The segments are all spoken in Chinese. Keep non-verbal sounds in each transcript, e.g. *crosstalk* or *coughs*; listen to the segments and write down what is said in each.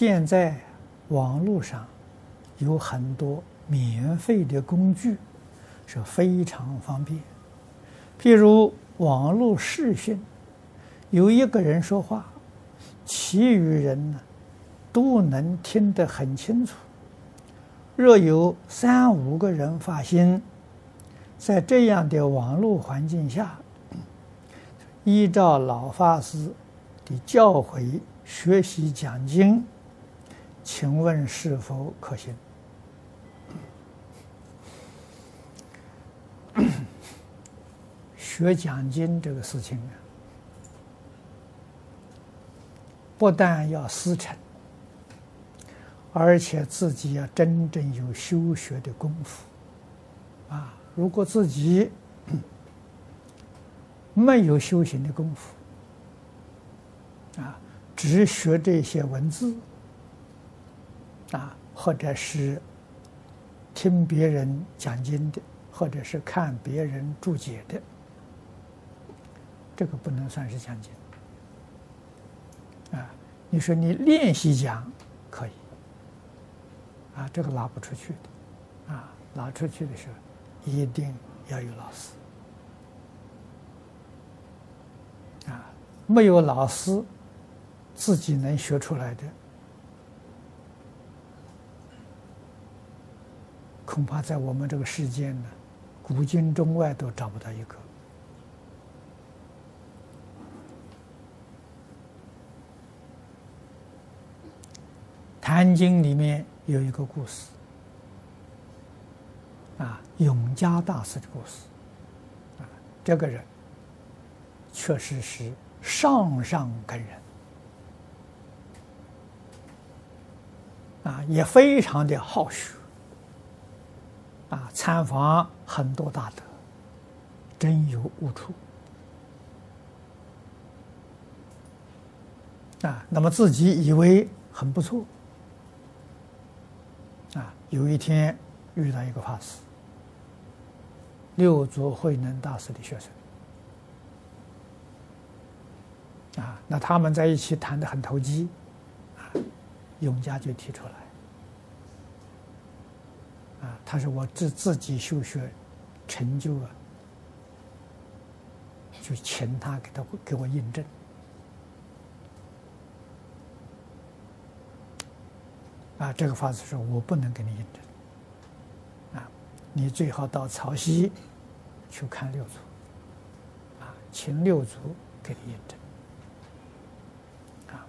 现在网络上有很多免费的工具，是非常方便。譬如网络视讯，有一个人说话，其余人呢都能听得很清楚。若有三五个人发心，在这样的网络环境下，依照老法师的教诲学习讲经。请问是否可行？学讲经这个事情啊，不但要师承，而且自己要真正有修学的功夫啊！如果自己 *coughs* 没有修行的功夫啊，只学这些文字。啊，或者是听别人讲经的，或者是看别人注解的，这个不能算是讲经。啊，你说你练习讲可以，啊，这个拿不出去的，啊，拿出去的时候一定要有老师，啊，没有老师，自己能学出来的。恐怕在我们这个世间呢，古今中外都找不到一个。《坛经》里面有一个故事，啊，永嘉大师的故事，啊，这个人确实是上上根人，啊，也非常的好学。啊，参访很多大德，真有悟处。啊，那么自己以为很不错。啊，有一天遇到一个法师，六祖慧能大师的学生。啊，那他们在一起谈得很投机，啊，永嘉就提出来。啊，他说我自自己修学成就啊，就请他给他给我印证。啊，这个法师说我不能给你印证。啊，你最好到曹溪去看六祖。啊，请六祖给你印证。啊，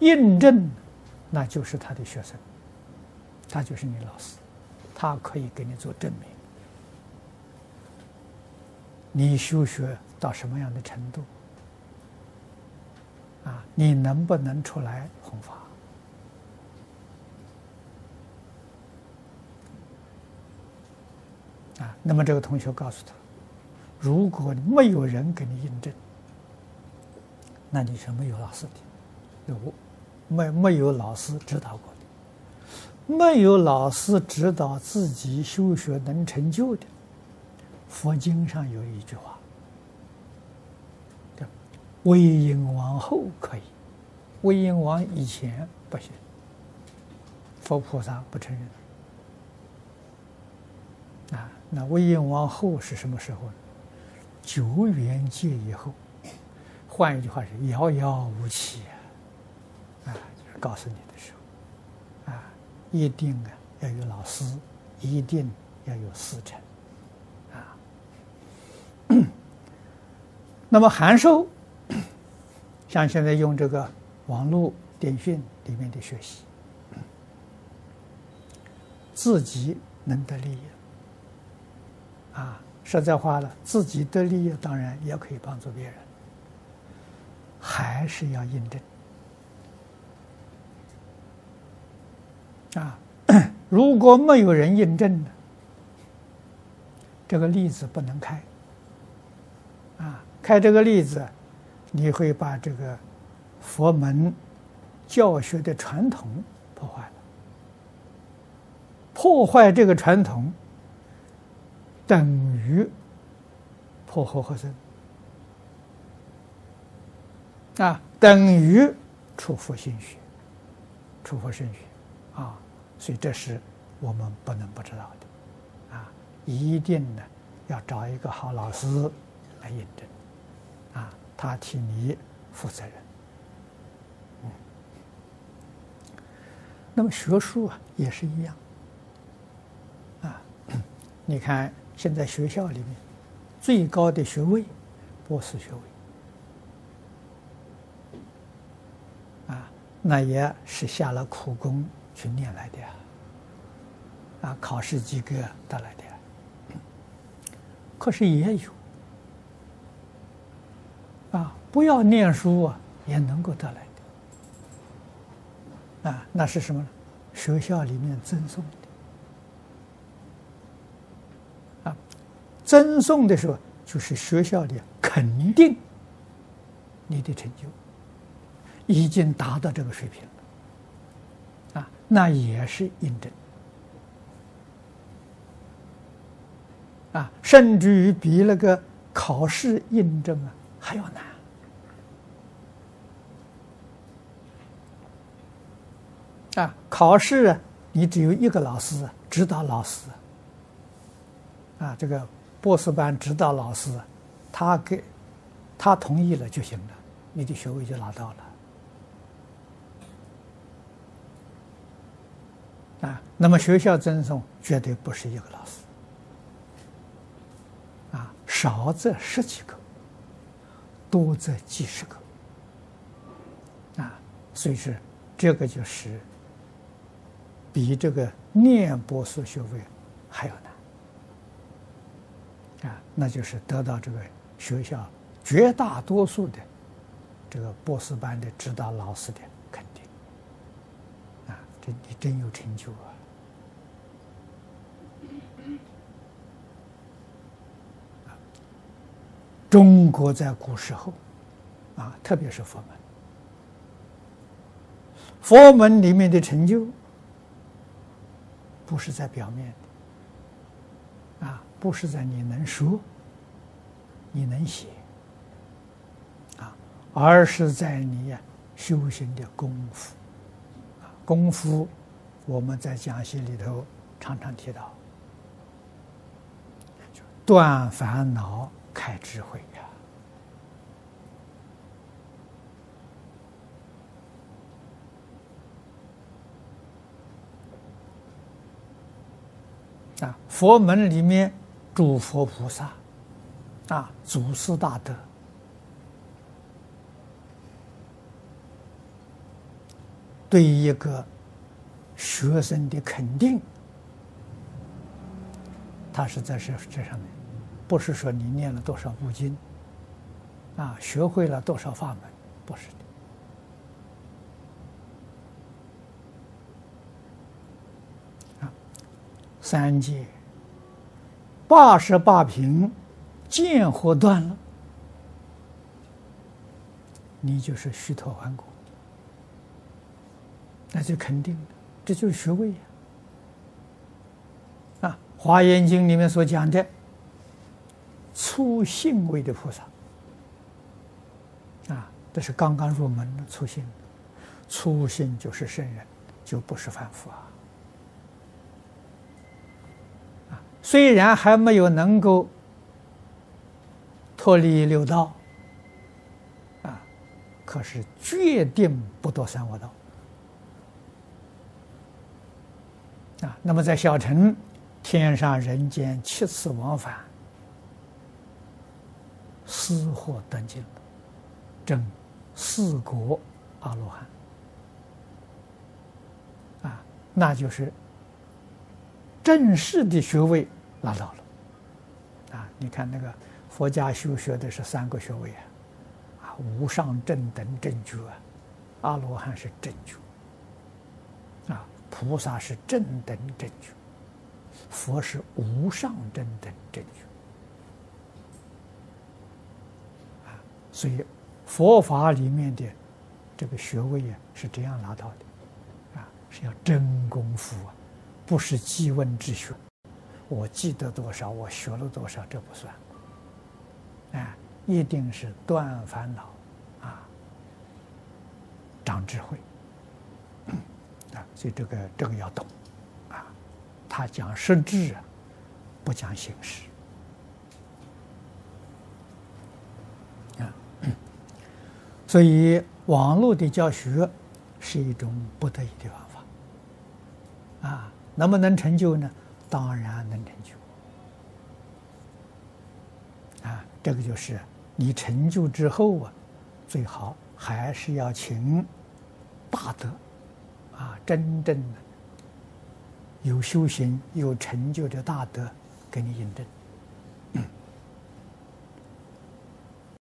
印证那就是他的学生，他就是你老师。他可以给你做证明，你修学到什么样的程度啊？你能不能出来弘法啊？那么这个同学告诉他，如果没有人给你印证，那你是没有老师的，有没没有老师指导过？没有老师指导自己修学能成就的，佛经上有一句话：“叫魏婴王后可以，魏婴王以前不行。佛菩萨不承认。啊，那魏婴王后是什么时候呢？九元界以后。换一句话是遥遥无期啊！就是告诉你的时候。”啊一定啊，要有老师，一定要有师承，啊。*coughs* 那么函授，像现在用这个网络电讯里面的学习，自己能得利益，啊，实在话了，自己得利益，当然也可以帮助别人，还是要印证。啊，*clears throat* 如果没有人印证的，这个例子不能开。啊，开这个例子，你会把这个佛门教学的传统破坏了。破坏这个传统，等于破和合僧。啊，等于出佛心学。出佛身学啊，所以这是我们不能不知道的啊，一定呢要找一个好老师来验证啊，他替你负责任。嗯，那么学术啊也是一样啊，你看现在学校里面最高的学位，博士学位。那也是下了苦功去念来的呀，啊，考试及格得来的。可是也有，啊，不要念书啊，也能够得来的。啊，那是什么呢？学校里面赠送的。啊，赠送的时候，就是学校里肯定你的成就。已经达到这个水平了，那也是印证，啊，甚至于比那个考试印证啊还要难，啊，考试，你只有一个老师指导老师，啊，这个博士班指导老师，他给，他同意了就行了，你的学位就拿到了。啊，那么学校赠送绝对不是一个老师，啊，少则十几个，多则几十个，啊，所以说这个就是比这个念博士学位还要难，啊，那就是得到这个学校绝大多数的这个博士班的指导老师的。这你真有成就啊！中国在古时候，啊，特别是佛门，佛门里面的成就，不是在表面的，啊，不是在你能说，你能写，啊，而是在你呀修行的功夫。功夫，我们在讲席里头常常提到，断烦恼、开智慧呀！啊，佛门里面诸佛菩萨，啊，祖师大德。对于一个学生的肯定，他是在这这上面，不是说你念了多少部经，啊，学会了多少法门，不是的。啊，三界八十八品见惑断了，你就是虚脱顽果。那就肯定的，这就是学位呀！啊，《华严经》里面所讲的初信位的菩萨，啊，这是刚刚入门的初信，初信就是圣人，就不是凡夫啊！啊，虽然还没有能够脱离六道，啊，可是决定不堕三恶道。啊，那么在小城，天上人间七次往返，思获断尽，证四果阿罗汉，啊，那就是正式的学位拿到了，啊，你看那个佛家修学的是三个学位啊，啊，无上正等正觉啊，阿罗汉是正觉。菩萨是正等正觉，佛是无上正等正。觉，啊，所以佛法里面的这个学位啊是这样拿到的，啊，是要真功夫啊，不是记问之学，我记得多少，我学了多少，这不算，啊，一定是断烦恼，啊，长智慧。所以这个这个要懂啊。他讲实质啊，不讲形式啊。所以网络的教学是一种不得已的方法啊。能不能成就呢？当然能成就。啊，这个就是你成就之后啊，最好还是要请大德，啊，真正的有修行、有成就的大德给你引证。